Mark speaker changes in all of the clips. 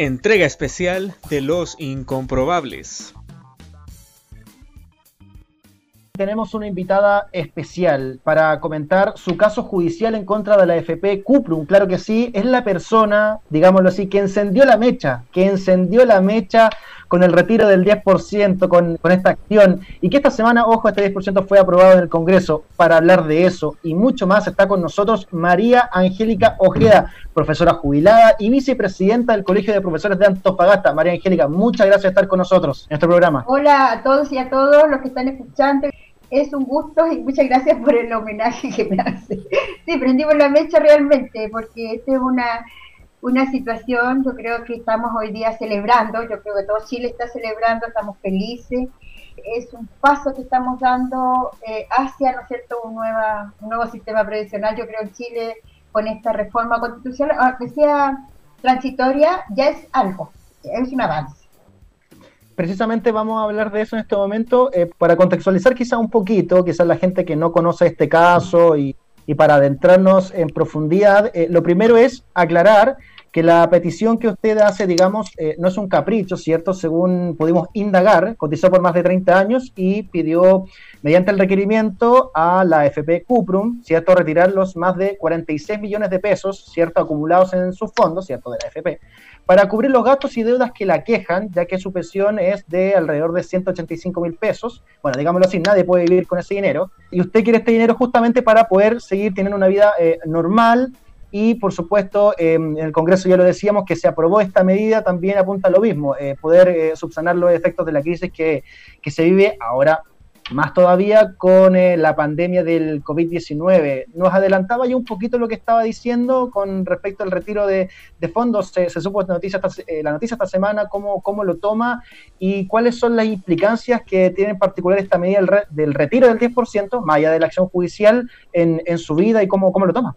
Speaker 1: Entrega especial de Los Incomprobables.
Speaker 2: Tenemos una invitada especial para comentar su caso judicial en contra de la FP Cuprum. Claro que sí, es la persona, digámoslo así, que encendió la mecha, que encendió la mecha con el retiro del 10%, con, con esta acción, y que esta semana, ojo, este 10% fue aprobado en el Congreso. Para hablar de eso y mucho más está con nosotros María Angélica Ojeda, profesora jubilada y vicepresidenta del Colegio de Profesores de Antofagasta. María Angélica, muchas gracias por estar con nosotros en este programa.
Speaker 3: Hola a todos y a todos los que están escuchando. Es un gusto y muchas gracias por el homenaje que me hace. Sí, prendimos la mecha realmente, porque esta es una una situación, yo creo que estamos hoy día celebrando, yo creo que todo Chile está celebrando, estamos felices, es un paso que estamos dando eh, hacia, ¿no es cierto?, un, nueva, un nuevo sistema previsional, yo creo en Chile con esta reforma constitucional, aunque sea transitoria, ya es algo, es un avance.
Speaker 2: Precisamente vamos a hablar de eso en este momento eh, para contextualizar quizá un poquito, quizás la gente que no conoce este caso y, y para adentrarnos en profundidad, eh, lo primero es aclarar que la petición que usted hace, digamos, eh, no es un capricho, ¿cierto? Según pudimos indagar, cotizó por más de 30 años y pidió, mediante el requerimiento a la FP Cuprum, ¿cierto?, retirar los más de 46 millones de pesos, ¿cierto?, acumulados en sus fondos, ¿cierto?, de la FP, para cubrir los gastos y deudas que la quejan, ya que su pensión es de alrededor de 185 mil pesos. Bueno, digámoslo así, nadie puede vivir con ese dinero. Y usted quiere este dinero justamente para poder seguir teniendo una vida eh, normal, y por supuesto em, en el Congreso ya lo decíamos que se aprobó esta medida también apunta a lo mismo, eh, poder eh, subsanar los efectos de la crisis que, que, se vive ahora más todavía con eh, la pandemia del COVID-19. Nos adelantaba ya un poquito lo que estaba diciendo con respecto al retiro de, de fondos. Se, supo la noticia, esta, la noticia esta semana, cómo, cómo lo toma y cuáles son las implicancias que tiene en particular esta medida del, del retiro del 10%, más allá de la acción judicial, en, en su vida y cómo, cómo lo toma.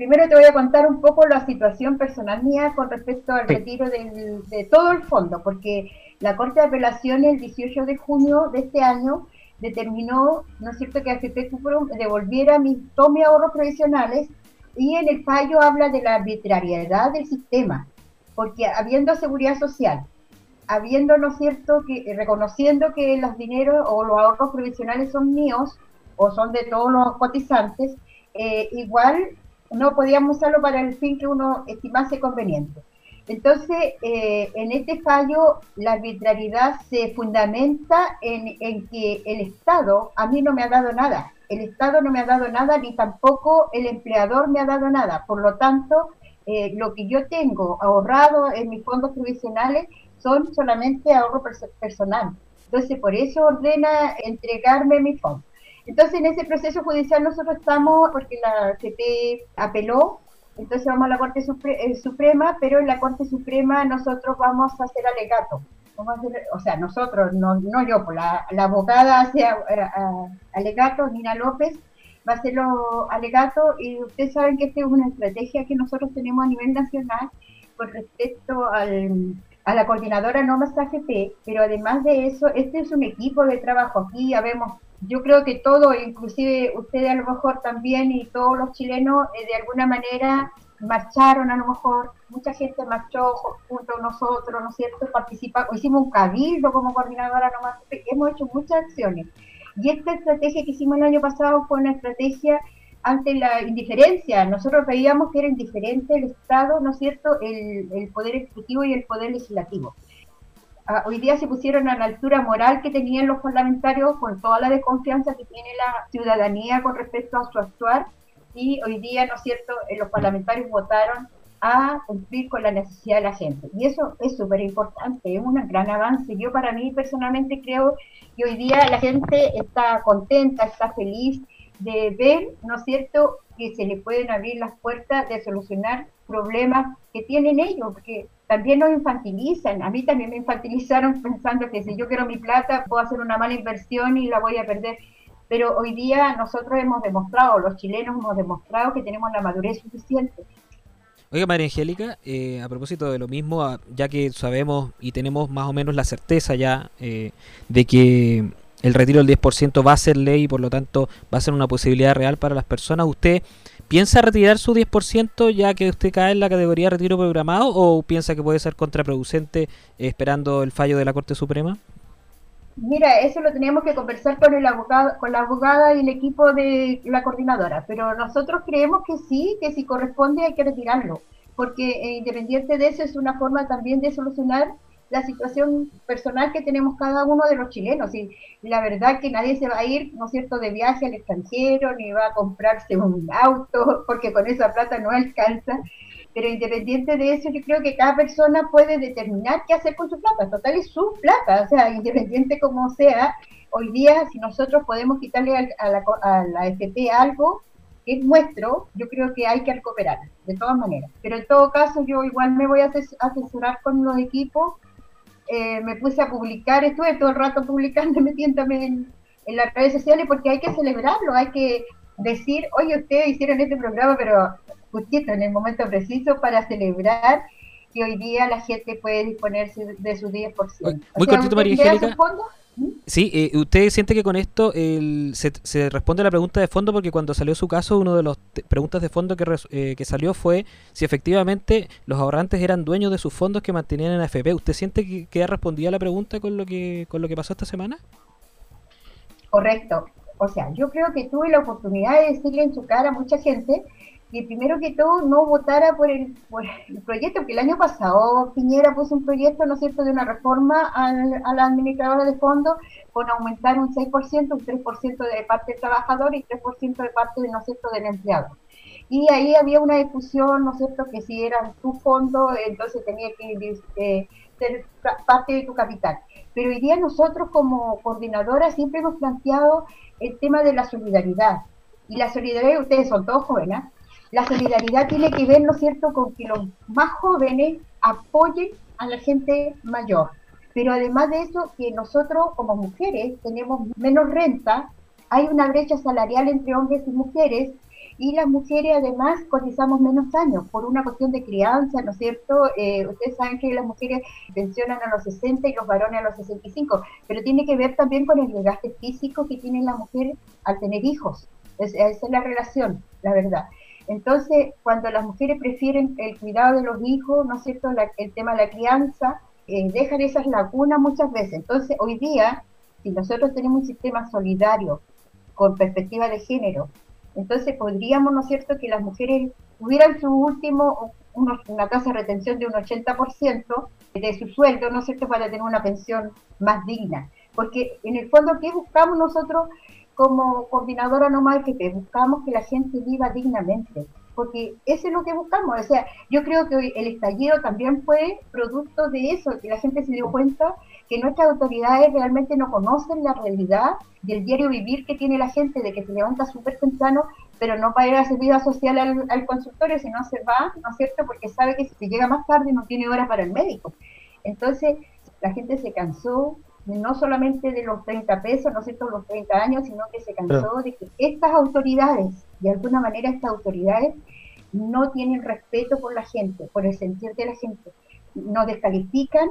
Speaker 3: Primero te voy a contar un poco la situación personal mía con respecto al retiro de todo el fondo, porque la Corte de Apelaciones el 18 de junio de este año determinó, ¿no es cierto?, que AFP Cuprum devolviera mis, todos mis ahorros provisionales y en el fallo habla de la arbitrariedad del sistema, porque habiendo seguridad social, habiendo, ¿no es cierto?, que reconociendo que los dineros o los ahorros provisionales son míos o son de todos los cotizantes, eh, igual no podíamos usarlo para el fin que uno estimase conveniente. Entonces, eh, en este fallo, la arbitrariedad se fundamenta en, que el Estado a mí no me ha dado nada. El Estado no me ha dado nada, ni tampoco el empleador me ha dado nada. Por lo tanto, eh, lo que yo tengo ahorrado en mis fondos provisionales son solamente ahorro personal. Entonces, por eso ordena entregarme mi fondo. Entonces, en ese proceso judicial nosotros estamos, porque la CP apeló, entonces vamos a la Corte eh, Suprema, pero en la Corte Suprema nosotros vamos a hacer alegato. Vamos a hacer, o sea, nosotros, no, no yo, pues la, abogada hace alegato, Nina López, va a hacer los alegatos y ustedes saben que esta es una estrategia que nosotros tenemos a nivel nacional con respecto al, a la coordinadora NOMAS AFP, pero además de eso, este es un equipo de trabajo. Aquí habemos yo creo que todo, inclusive ustedes a lo mejor también y todos los chilenos, eh, de alguna manera marcharon a lo mejor, mucha gente marchó junto a nosotros, ¿no es cierto? Participamos, hicimos un cabildo como coordinadora nomás, hemos hecho muchas acciones. Y esta estrategia que hicimos el año pasado fue una estrategia ante la indiferencia. Nosotros veíamos que era indiferente el Estado, ¿no es cierto?, el, el Poder Ejecutivo y el Poder Legislativo hoy día se pusieron a la altura moral que tenían los parlamentarios con toda la desconfianza que tiene la ciudadanía con respecto a su actuar y hoy día, ¿no es cierto?, eh, los parlamentarios votaron a cumplir con la necesidad de la gente. Y eso es súper importante, es un gran avance. Yo para mí personalmente creo que hoy día la gente está contenta, está feliz de ver, ¿no es cierto?, que se le pueden abrir las puertas de solucionar problemas que tienen ellos, porque también nos infantilizan. A mí también me infantilizaron pensando que si yo quiero mi plata puedo hacer una mala inversión y la voy a perder. Pero hoy día nosotros hemos demostrado, los chilenos hemos demostrado que tenemos la madurez suficiente.
Speaker 1: Oiga, María Angélica, eh, a propósito de lo mismo, ya que sabemos y tenemos más o menos la certeza ya eh, de que el retiro del 10% va a ser ley y por lo tanto va a ser una posibilidad real para las personas, ¿usted ¿piensa retirar su 10% ya que usted cae en la categoría de retiro programado o piensa que puede ser contraproducente esperando el fallo de la Corte Suprema?
Speaker 3: Mira, eso lo teníamos que conversar con el abogado, con la abogada y el equipo de la coordinadora, pero nosotros creemos que sí, que si corresponde hay que retirarlo, porque eh, independiente de eso es una forma también de solucionar la situación personal que tenemos cada uno de los chilenos. Y la verdad que nadie se va a ir, ¿no es cierto?, de viaje al extranjero, ni va a comprarse un auto, porque con esa plata no alcanza. Pero independiente de eso, yo creo que cada persona puede determinar qué hacer con su plata. Total, es su plata. O sea, independiente como sea, hoy día, si nosotros podemos quitarle a la, a la FP algo que es nuestro, yo creo que hay que recuperar, de todas maneras. Pero en todo caso, yo igual me voy a asesorar con los equipos eh, me puse a publicar, estuve todo el rato publicando, metiéndome en, en las redes sociales porque hay que celebrarlo, hay que decir, oye, ustedes hicieron este programa, pero justito en el momento preciso para celebrar que hoy día la gente puede disponerse de su 10%.
Speaker 1: Muy cortito, María Angélica. Sí, eh, ¿usted siente que con esto se, responde a la pregunta de fondo? Porque cuando salió su caso, una de las preguntas de fondo que, eh, que salió fue si efectivamente los ahorrantes eran dueños de sus fondos que mantenían en AFP. ¿Usted siente que, que ha respondido a la pregunta con lo que, con lo que pasó esta semana?
Speaker 3: Correcto. O sea, yo creo que tuve la oportunidad de decirle en su cara a mucha gente que primero que todo no votara por el, proyecto, porque el año pasado Piñera puso un proyecto, ¿no es cierto?, de una reforma al, a la administradora de fondos con aumentar un 6%, un 3% de parte del trabajador y 3% de parte, ¿no es cierto?, del empleado. Y ahí había una discusión, ¿no es cierto?, que si era tu fondo, entonces tenía que eh, ser parte de tu capital. Pero hoy día nosotros como coordinadora siempre hemos planteado el tema de la solidaridad. Y la solidaridad, ustedes son todos jóvenes, la solidaridad tiene que ver, ¿no es cierto?, con que los más jóvenes apoyen a la gente mayor. Pero además de eso, que nosotros como mujeres tenemos menos renta, hay una brecha salarial entre hombres y mujeres, y las mujeres además cotizamos menos años por una cuestión de crianza, ¿no es cierto? Eh, ustedes saben que las mujeres pensionan a los 60 y los varones a los 65, pero tiene que ver también con el desgaste físico que tiene la mujer al tener hijos. esa es la relación, la verdad. Entonces, cuando las mujeres prefieren el cuidado de los hijos, ¿no es cierto?, el tema de la crianza, eh, dejan esas lagunas muchas veces. Entonces, hoy día, si nosotros tenemos un sistema solidario con perspectiva de género, entonces podríamos, ¿no es cierto?, que las mujeres tuvieran su último, una tasa de retención de un 80% de su sueldo, ¿no es cierto?, para tener una pensión más digna. Porque en el fondo, ¿qué buscamos nosotros? Como coordinadora no que buscamos que la gente viva dignamente, porque eso es lo que buscamos. O sea, yo creo que el estallido también fue producto de eso, que la gente se dio cuenta que nuestras autoridades realmente no conocen la realidad del diario vivir que tiene la gente, de que se levanta súper temprano, pero no para ir a hacer vida social al, al, consultorio, sino se va, ¿no es cierto?, porque sabe que si llega más tarde no tiene horas para el médico. Entonces, la gente se cansó, no solamente de los 30 pesos, no sé, todos los 30 años, sino que se cansó de que estas autoridades, de alguna manera estas autoridades, no tienen respeto por la gente, por el sentir de la gente. Nos descalifican,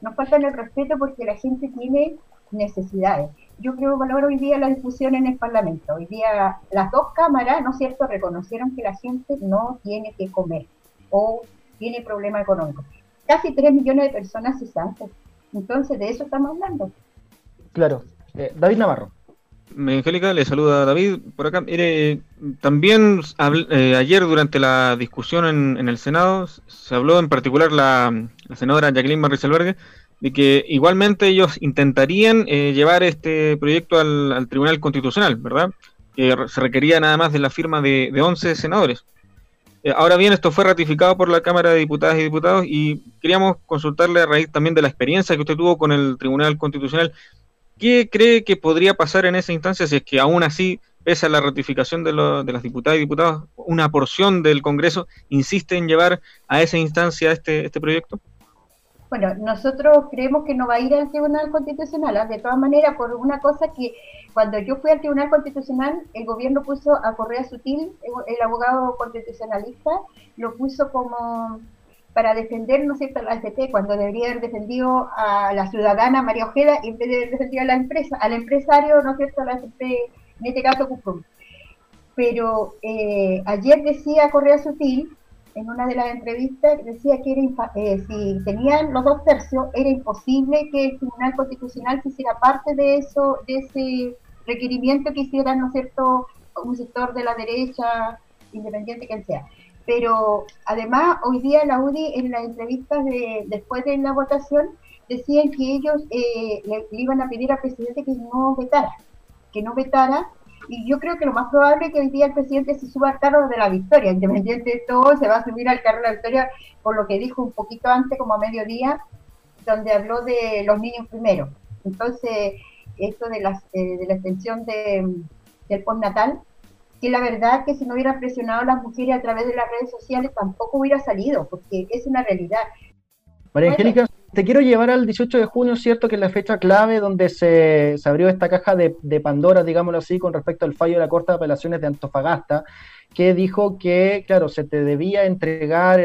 Speaker 3: nos faltan el respeto porque la gente tiene necesidades. Yo creo que valoro hoy día la discusión en el Parlamento. Hoy día las dos cámaras, ¿no es cierto?, reconocieron que la gente no tiene que comer o tiene problemas económicos. Casi 3 millones de personas se cesantes entonces, de eso estamos hablando.
Speaker 2: Claro. Eh, David Navarro.
Speaker 4: Angélica, le saluda David por acá. Mire, también eh, ayer durante la discusión en, el Senado se habló en particular la, senadora Jacqueline Marricelbergue de que igualmente ellos intentarían eh, llevar este proyecto al, Tribunal Constitucional, ¿verdad? Que se requería nada más de la firma de, de 11 senadores. Eh, ahora bien, esto fue ratificado por la Cámara de Diputadas y Diputados y queríamos consultarle a raíz también de la experiencia que usted tuvo con el Tribunal Constitucional. ¿Qué cree que podría pasar en esa instancia si es que aún así, pese a la ratificación de, las diputadas y diputados, una porción del Congreso insiste en llevar a esa instancia este, este proyecto?
Speaker 3: Bueno, nosotros creemos que no va a ir al Tribunal Constitucional, ¿ah? de todas maneras, por una cosa que cuando yo fui al Tribunal Constitucional, el gobierno puso a Correa Sutil, el abogado constitucionalista, lo puso como para defender, ¿no es cierto?, la AFP, cuando debería haber defendido a la ciudadana María Ojeda en vez de haber defendido a la empresa, al empresario, ¿no es cierto?, la AFP, en este caso Cuprum. pero eh, ayer decía Correa Sutil, en una de las entrevistas, decía que era eh, si tenían los dos tercios, era imposible que el Tribunal Constitucional hiciera parte de eso, de ese requerimiento que hiciera, ¿no es cierto?, un sector de la derecha, independiente que sea. Pero además, hoy día la UDI, en las entrevistas de, después de la votación, decían que ellos eh, le, iban a pedir al presidente que no vetara, que no vetara y yo creo que lo más probable es que hoy día el presidente se suba al carro de la victoria, independiente de todo, se va a subir al carro de la victoria por lo que dijo un poquito antes, como a mediodía, donde habló de los niños primero. Entonces, esto de, las, eh, de la extensión de, del postnatal, que la verdad que si no hubiera presionado a las mujeres a través de las redes sociales tampoco hubiera salido, porque es una realidad.
Speaker 2: María Angélica, te quiero llevar al 18 de junio, ¿cierto? Que es la fecha clave donde se, abrió esta caja de, Pandora, digámoslo así, con respecto al fallo de la Corte de Apelaciones de Antofagasta, que dijo que, claro, se te debía entregar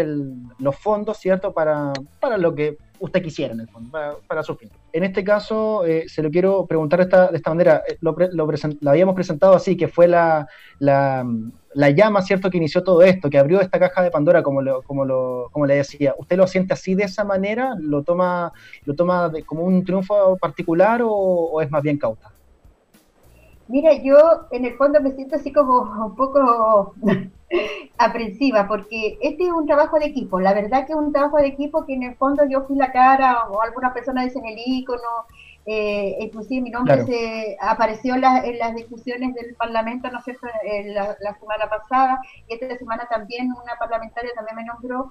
Speaker 2: los fondos, ¿cierto? Para, para lo que usted quisiera, en el fondo, para, su fin. En este caso, eh, se lo quiero preguntar de esta, de esta manera. Eh, lo, lo, habíamos presentado así, que fue la, la, la, llama, ¿cierto?, que inició todo esto, que abrió esta caja de Pandora, como, lo, como, lo, como le decía. ¿Usted lo siente así de esa manera? ¿Lo toma, lo toma como un triunfo particular o es más bien cauta?
Speaker 3: Mira, yo en el fondo me siento así como un poco aprensiva, porque este es un trabajo de equipo. La verdad que es un trabajo de equipo que en el fondo yo fui la cara, o algunas personas dicen el icono, eh, inclusive mi nombre se apareció en, las discusiones del Parlamento, ¿no sé, la, la, semana pasada, y esta semana también una parlamentaria también me nombró.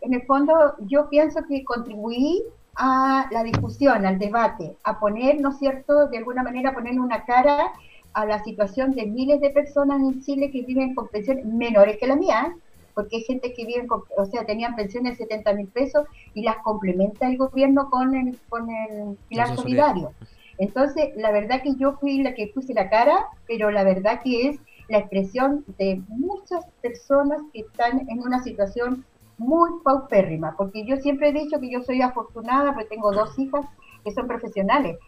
Speaker 3: En el fondo yo pienso que contribuí a la discusión, al debate, a poner, ¿no es cierto?, de alguna manera poner una cara a la situación de miles de personas en Chile que viven con pensiones menores que la mía, porque hay gente que vive con, o sea, tenían pensiones de 70 mil pesos y las complementa el gobierno con el, con el pilar solidario. Entonces, la verdad que yo fui la que puse la cara, pero la verdad que es la expresión de muchas personas que están en una situación muy paupérrima, porque yo siempre he dicho que yo soy afortunada, porque tengo dos hijas que son profesionales.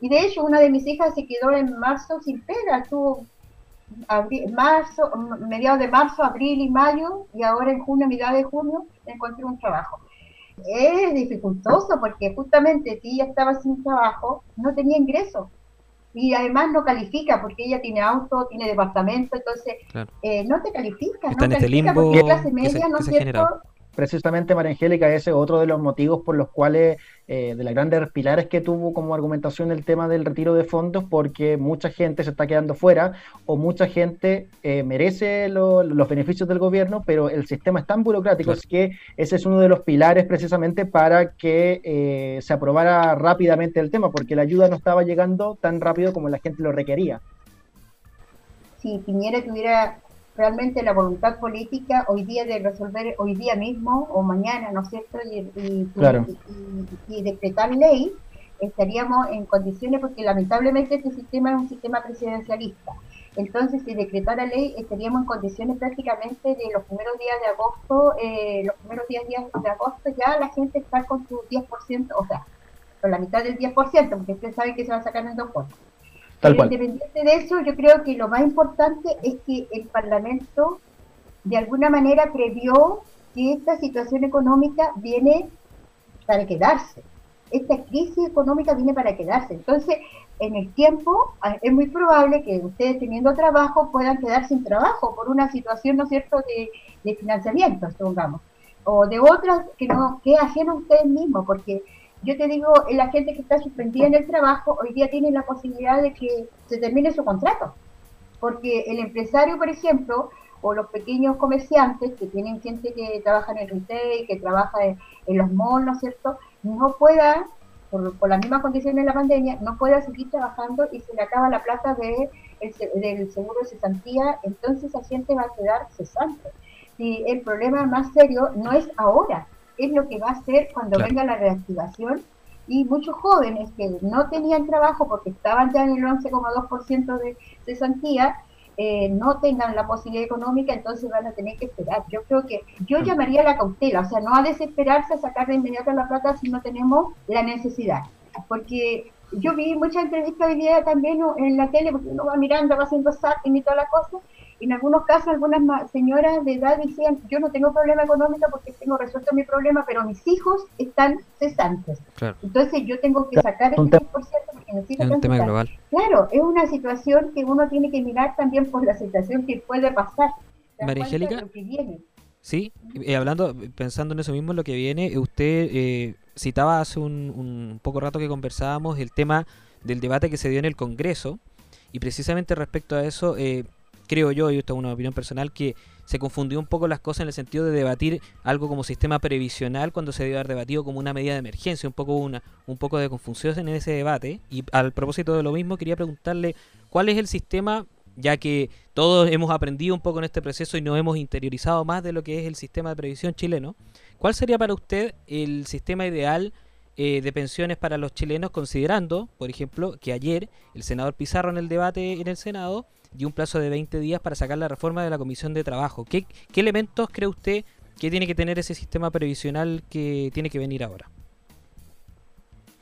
Speaker 3: Y de hecho, una de mis hijas se quedó en marzo sin pega, estuvo marzo, mediados de marzo, abril y mayo, y ahora en junio, mitad de junio, encontré un trabajo. Es dificultoso porque justamente si ella estaba sin trabajo, no tenía ingreso. Y además no califica porque ella tiene auto, tiene departamento, entonces eh, no te califica.
Speaker 1: Está
Speaker 3: no
Speaker 1: en este limbo
Speaker 3: clase media, ¿no es cierto?
Speaker 2: Precisamente María Angélica, ese es otro de los motivos por los cuales, eh, de las grandes pilares que tuvo como argumentación el tema del retiro de fondos, porque mucha gente se está quedando fuera o mucha gente eh, merece los beneficios del gobierno, pero el sistema es tan burocrático es que ese es uno de los pilares precisamente para que eh, se aprobara rápidamente el tema, porque la ayuda no estaba llegando tan rápido como la gente lo requería.
Speaker 3: Si Piñera tuviera realmente la voluntad política hoy día de resolver hoy día mismo o mañana, ¿no es cierto? Y, y, decretar ley, estaríamos en condiciones, porque lamentablemente este sistema es un sistema presidencialista. Entonces, si decretara ley, estaríamos en condiciones prácticamente de los primeros días de agosto, eh, los primeros días, días de agosto, ya la gente está con su 10%, o sea, con la mitad del 10%, porque ustedes saben que se va a sacar en dos cuotas. Independiente de eso, yo creo que lo más importante es que el Parlamento de alguna manera previó que esta situación económica viene para quedarse. Esta crisis económica viene para quedarse. Entonces, en el tiempo ah, es muy probable que ustedes teniendo trabajo puedan quedar sin trabajo por una situación, ¿no es cierto?, de, de financiamiento, supongamos, o de otras que no que ajeno a ustedes mismos, porque yo te digo, la gente que está suspendida en el trabajo hoy día tiene la posibilidad de que se termine su contrato. Porque el empresario, por ejemplo, o los pequeños comerciantes que tienen gente que trabaja en el retail, que trabaja en, los malls, ¿no es cierto? No pueda, por, las mismas condiciones de la pandemia, no pueda seguir trabajando y se le acaba la plata de, del seguro de cesantía, entonces esa gente va a quedar cesante. Y el problema más serio no es ahora, es lo que va a ser cuando venga la reactivación y muchos jóvenes que no tenían trabajo porque estaban ya en el 11,2% de cesantía, eh, no tengan la posibilidad económica, entonces van a tener que esperar. Yo creo que yo llamaría a la cautela, o sea, no a desesperarse a sacar de inmediato la plata si no tenemos la necesidad. Porque yo vi muchas entrevistas hoy día también en la tele, porque uno va mirando, va haciendo zapping y toda la cosa, En algunos casos, algunas señoras de edad decían, yo no tengo problema económico porque tengo resuelto mi problema, pero mis hijos están cesantes. Entonces yo tengo que sacar el 10% porque mis hijos
Speaker 1: es global.
Speaker 3: Claro, es una situación que uno tiene que mirar también por la situación que puede pasar.
Speaker 1: María Angélica, sí, eh, hablando, pensando en eso mismo, lo que viene, usted eh, citaba hace un, un poco rato que conversábamos el tema del debate que se dio en el Congreso y precisamente respecto a eso, eh, creo yo, y esto es una opinión personal, que se confundió un poco las cosas en el sentido de debatir algo como sistema previsional cuando se debió haber debatido como una medida de emergencia, un poco una un poco de confusión en ese debate. Y al propósito de lo mismo, quería preguntarle cuál es el sistema, ya que todos hemos aprendido un poco en este proceso y nos hemos interiorizado más de lo que es el sistema de previsión chileno. ¿Cuál sería para usted el sistema ideal eh, de pensiones para los chilenos, considerando, por ejemplo, que ayer el senador Pizarro en el debate en el Senado dio un plazo de 20 días para sacar la reforma de la Comisión de Trabajo. ¿Qué, qué elementos cree usted que tiene que tener ese sistema previsional que tiene que venir ahora?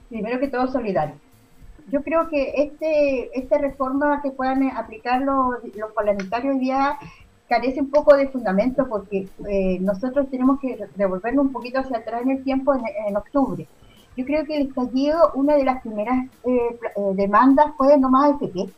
Speaker 3: Primero que todo, solidario. Yo creo que este esta reforma que puedan aplicar los, los parlamentarios día carece un poco de fundamento porque eh, nosotros tenemos que devolvernos un poquito hacia atrás en el tiempo en octubre. Yo creo que el estallido, una de las primeras eh, eh, demandas fue no más AFP.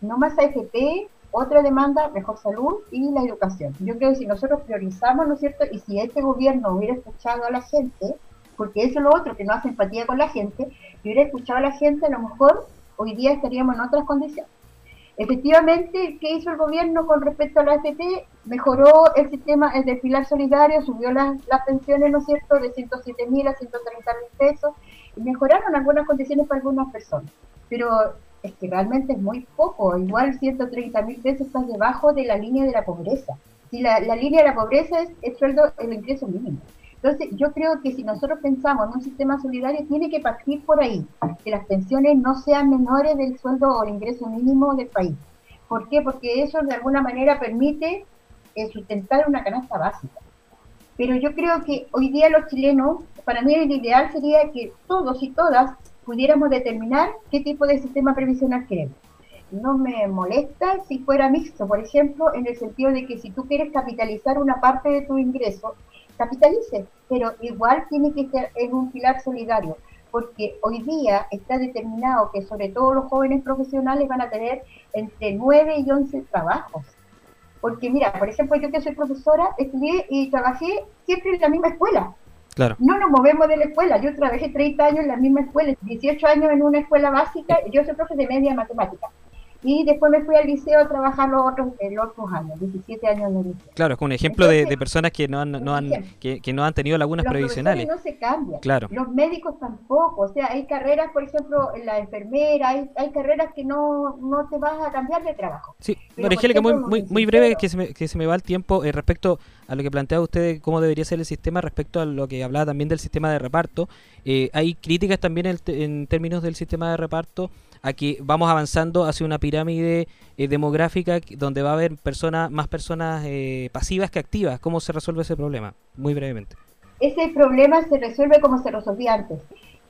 Speaker 3: No más AFP, otra demanda, mejor salud y la educación. Yo creo que si nosotros priorizamos, ¿no es cierto? Y si este gobierno hubiera escuchado a la gente, porque eso es lo otro, que no hace empatía con la gente, y hubiera escuchado a la gente, a lo mejor hoy día estaríamos en otras condiciones. Efectivamente, ¿qué hizo el gobierno con respecto a la AFP? Mejoró el sistema el del pilar solidario, subió las, pensiones, ¿no es cierto?, de 107 mil a 130 mil pesos, y mejoraron algunas condiciones para algunas personas. Pero es que realmente es muy poco, igual 130 mil pesos está debajo de la línea de la pobreza. Si la, línea de la pobreza es el sueldo, el ingreso mínimo. Entonces, yo creo que si nosotros pensamos en un sistema solidario, tiene que partir por ahí, que las pensiones no sean menores del sueldo o el ingreso mínimo del país. ¿Por qué? Porque eso de alguna manera permite eh, sustentar una canasta básica. Pero yo creo que hoy día los chilenos, para mí el ideal sería que todos y todas pudiéramos determinar qué tipo de sistema previsional queremos. No me molesta si fuera mixto, por ejemplo, en el sentido de que si tú quieres capitalizar una parte de tu ingreso, capitalice, pero igual tiene que ser en un pilar solidario, porque hoy día está determinado que sobre todo los jóvenes profesionales van a tener entre 9 y 11 trabajos. Porque mira, por ejemplo, yo que soy profesora, estudié y trabajé siempre en la misma escuela.
Speaker 1: Claro.
Speaker 3: No nos movemos de la escuela. Yo trabajé 30 años en la misma escuela, 18 años en una escuela básica, yo soy profesor de media matemática. Y después me fui al liceo a trabajar los otros, los otros años, 17 años en el liceo.
Speaker 1: Claro, es como un ejemplo de, personas que no han, no han, que, no han tenido lagunas
Speaker 3: los
Speaker 1: previsionales.
Speaker 3: no se cambian.
Speaker 1: Claro.
Speaker 3: Los médicos tampoco. O sea, hay carreras, por ejemplo, en la enfermera, hay, hay carreras que no, no te vas a cambiar de trabajo.
Speaker 1: Sí, Angélica, muy, muy, muy breve, que se, me, que se me va el tiempo eh, respecto a lo que plantea usted, cómo debería ser el sistema, respecto a lo que hablaba también del sistema de reparto. Eh, hay críticas también en, en términos del sistema de reparto aquí vamos avanzando hacia una pirámide eh, demográfica donde va a haber personas más personas eh, pasivas que activas. ¿Cómo se resuelve ese problema? Muy brevemente.
Speaker 3: Ese problema se resuelve como se resolvía antes.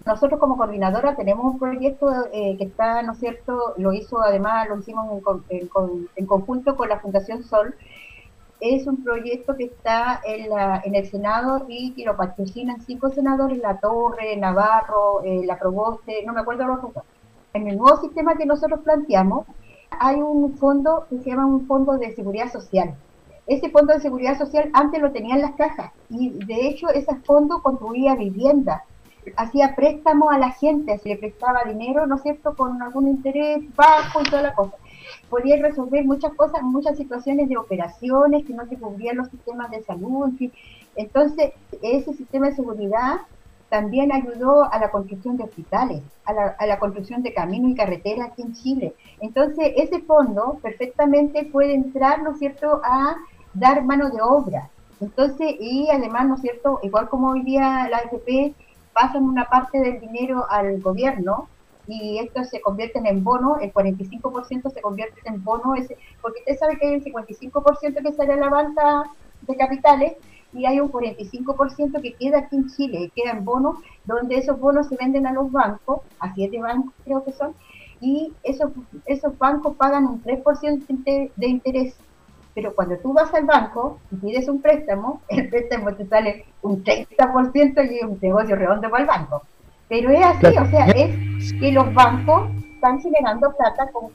Speaker 3: Nosotros como coordinadora tenemos un proyecto eh, que está, ¿no es cierto? Lo hizo además, lo hicimos en, en, conjunto con la Fundación Sol. Es un proyecto que está en, la, en el Senado y que lo patrocinan cinco senadores, La Torre, Navarro, La Proboste, no me acuerdo los otros en el nuevo sistema que nosotros planteamos, hay un fondo que se llama un fondo de seguridad social. Ese fondo de seguridad social antes lo tenían las cajas y de hecho ese fondo construía vivienda, hacía préstamos a la gente, se le prestaba dinero, ¿no es cierto?, con algún interés bajo y toda la cosa. Podía resolver muchas cosas, muchas situaciones de operaciones que no se cubrían los sistemas de salud, en fin. Entonces, ese sistema de seguridad también ayudó a la construcción de hospitales, a la, a la, construcción de caminos y carreteras aquí en Chile. Entonces, ese fondo perfectamente puede entrar, ¿no es cierto?, a dar mano de obra. Entonces, y además, ¿no es cierto?, igual como hoy día la AFP pasan una parte del dinero al gobierno y esto se convierten en bono, el 45% se convierte en bono, porque usted sabe que hay el 55% que sale a la banca de capitales, y hay un 45% que queda aquí en Chile, queda en bonos, donde esos bonos se venden a los bancos, a siete bancos creo que son, y esos, esos bancos pagan un 3% de interés. Pero cuando tú vas al banco y pides un préstamo, el préstamo te sale un 30% y es un negocio redondo para el banco. Pero es así, o sea, es que los bancos están generando plata con,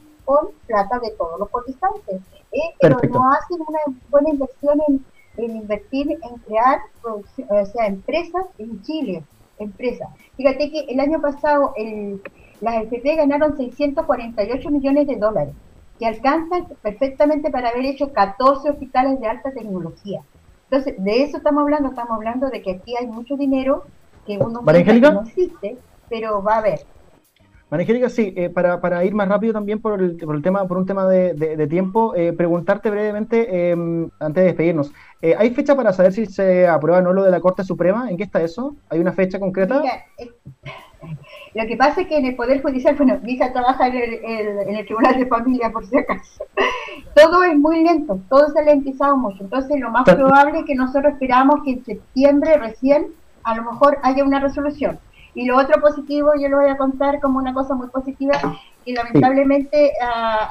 Speaker 3: plata de todos los cotizantes, ¿eh? pero no hacen una buena inversión en, invertir en crear o sea, empresas en Chile, empresas. Fíjate que el año pasado el, las FP ganaron 648 millones de dólares, que alcanzan perfectamente para haber hecho 14 hospitales de alta tecnología. Entonces, de eso estamos hablando, estamos hablando de que aquí hay mucho dinero que uno no existe, pero va a haber.
Speaker 2: María sí, eh, para, para, ir más rápido también por el, por el tema, por un tema de, de, tiempo, eh, preguntarte brevemente, em, antes de despedirnos, eh, ¿hay fecha para saber si se aprueba o no lo de la Corte Suprema? ¿En qué está eso? ¿Hay una fecha concreta?
Speaker 3: lo que pasa es que en el Poder Judicial, bueno, mi hija trabaja en el, en el Tribunal de Familia, por si acaso, todo es muy lento, todo se ha lentizado mucho, entonces lo más probable es que nosotros esperamos que en septiembre recién a lo mejor haya una resolución y lo otro positivo, yo lo voy a contar como una cosa muy positiva, y lamentablemente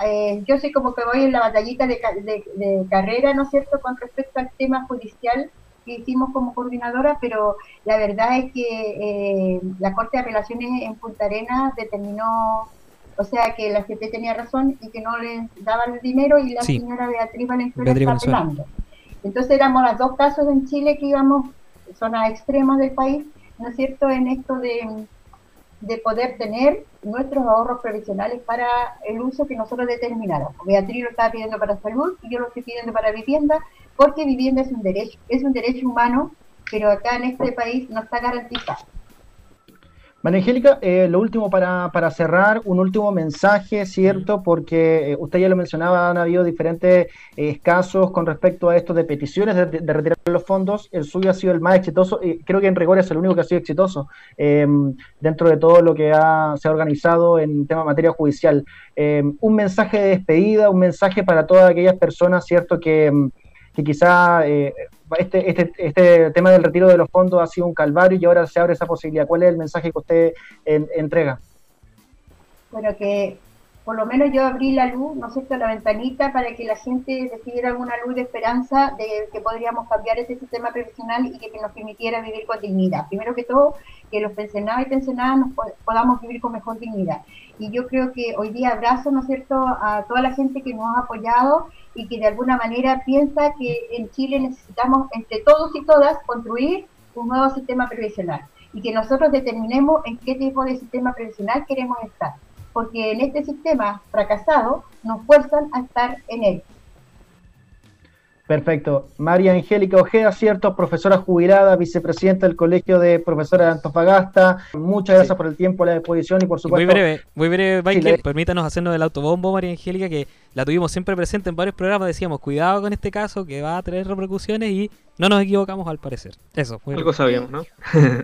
Speaker 3: eh, yo soy como que voy en la batallita de, carrera, ¿no es cierto?, con respecto al tema judicial que hicimos como coordinadora, pero la verdad es que eh, la Corte de Apelaciones en Punta Arenas determinó, o sea, que la CP tenía razón y que no le daban el dinero y la señora Beatriz Valenzuela está apelando. Entonces éramos los dos casos en Chile que íbamos, zonas extremas del país, ¿no es cierto?, en esto de, poder tener nuestros ahorros previsionales para el uso que nosotros determináramos. Beatriz lo estaba pidiendo para salud y yo lo estoy pidiendo para vivienda, porque vivienda es un derecho, es un derecho humano, pero acá en este país no está garantizado.
Speaker 2: María Angélica, eh, lo último para, para, cerrar, un último mensaje, ¿cierto? Porque eh, usted ya lo mencionaba, han habido diferentes eh, casos con respecto a esto de peticiones de, retirar los fondos. El suyo ha sido el más exitoso y creo que en rigor es el único que ha sido exitoso em, dentro de todo lo que ha, se ha organizado en tema de materia judicial. Em, un mensaje de despedida, un mensaje para todas aquellas personas, ¿cierto? Que em, que quizá eh, este, este, este tema del retiro de los fondos ha sido un calvario y ahora se abre esa posibilidad. ¿Cuál es el mensaje que usted entrega?
Speaker 3: Bueno, que por lo menos yo abrí la luz, ¿no es cierto?, la ventanita para que la gente recibiera alguna luz de esperanza de que podríamos cambiar este sistema profesional y que, nos permitiera vivir con dignidad. Primero que todo, que los pensionados y pensionadas nos podamos vivir con mejor dignidad. Y yo creo que hoy día abrazo, ¿no es cierto?, a toda la gente que nos ha apoyado y que de alguna manera piensa que en Chile necesitamos entre todos y todas construir un nuevo sistema previsional y que nosotros determinemos en qué tipo de sistema previsional queremos estar porque en este sistema fracasado nos fuerzan a estar en él.
Speaker 2: Perfecto. María Angélica Ojeda, cierto, profesora jubilada, vicepresidenta del Colegio de Profesores de Antofagasta. Muchas gracias por el tiempo, la disposición y por supuesto.
Speaker 1: Muy breve, muy breve, Michael. Permítanos hacernos del autobombo, María Angélica, que la tuvimos siempre presente en varios programas. Decíamos, cuidado con este caso que va a tener repercusiones y no nos equivocamos al parecer. Eso.
Speaker 4: Muy Algo sabíamos, ¿no?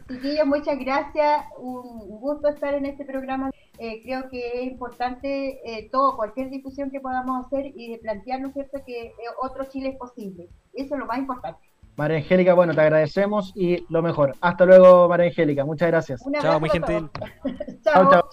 Speaker 3: Chiquillos, muchas gracias. Un gusto estar en este programa. Eh, creo que es importante eh, todo, cualquier discusión que podamos hacer y de plantearnos cierto que eh, otro Chile es posible. Eso es lo más importante.
Speaker 2: María Angélica, bueno, te agradecemos y lo mejor. Hasta luego, María Angélica. Muchas gracias.
Speaker 1: chao, muy gentil.
Speaker 3: chao. chao.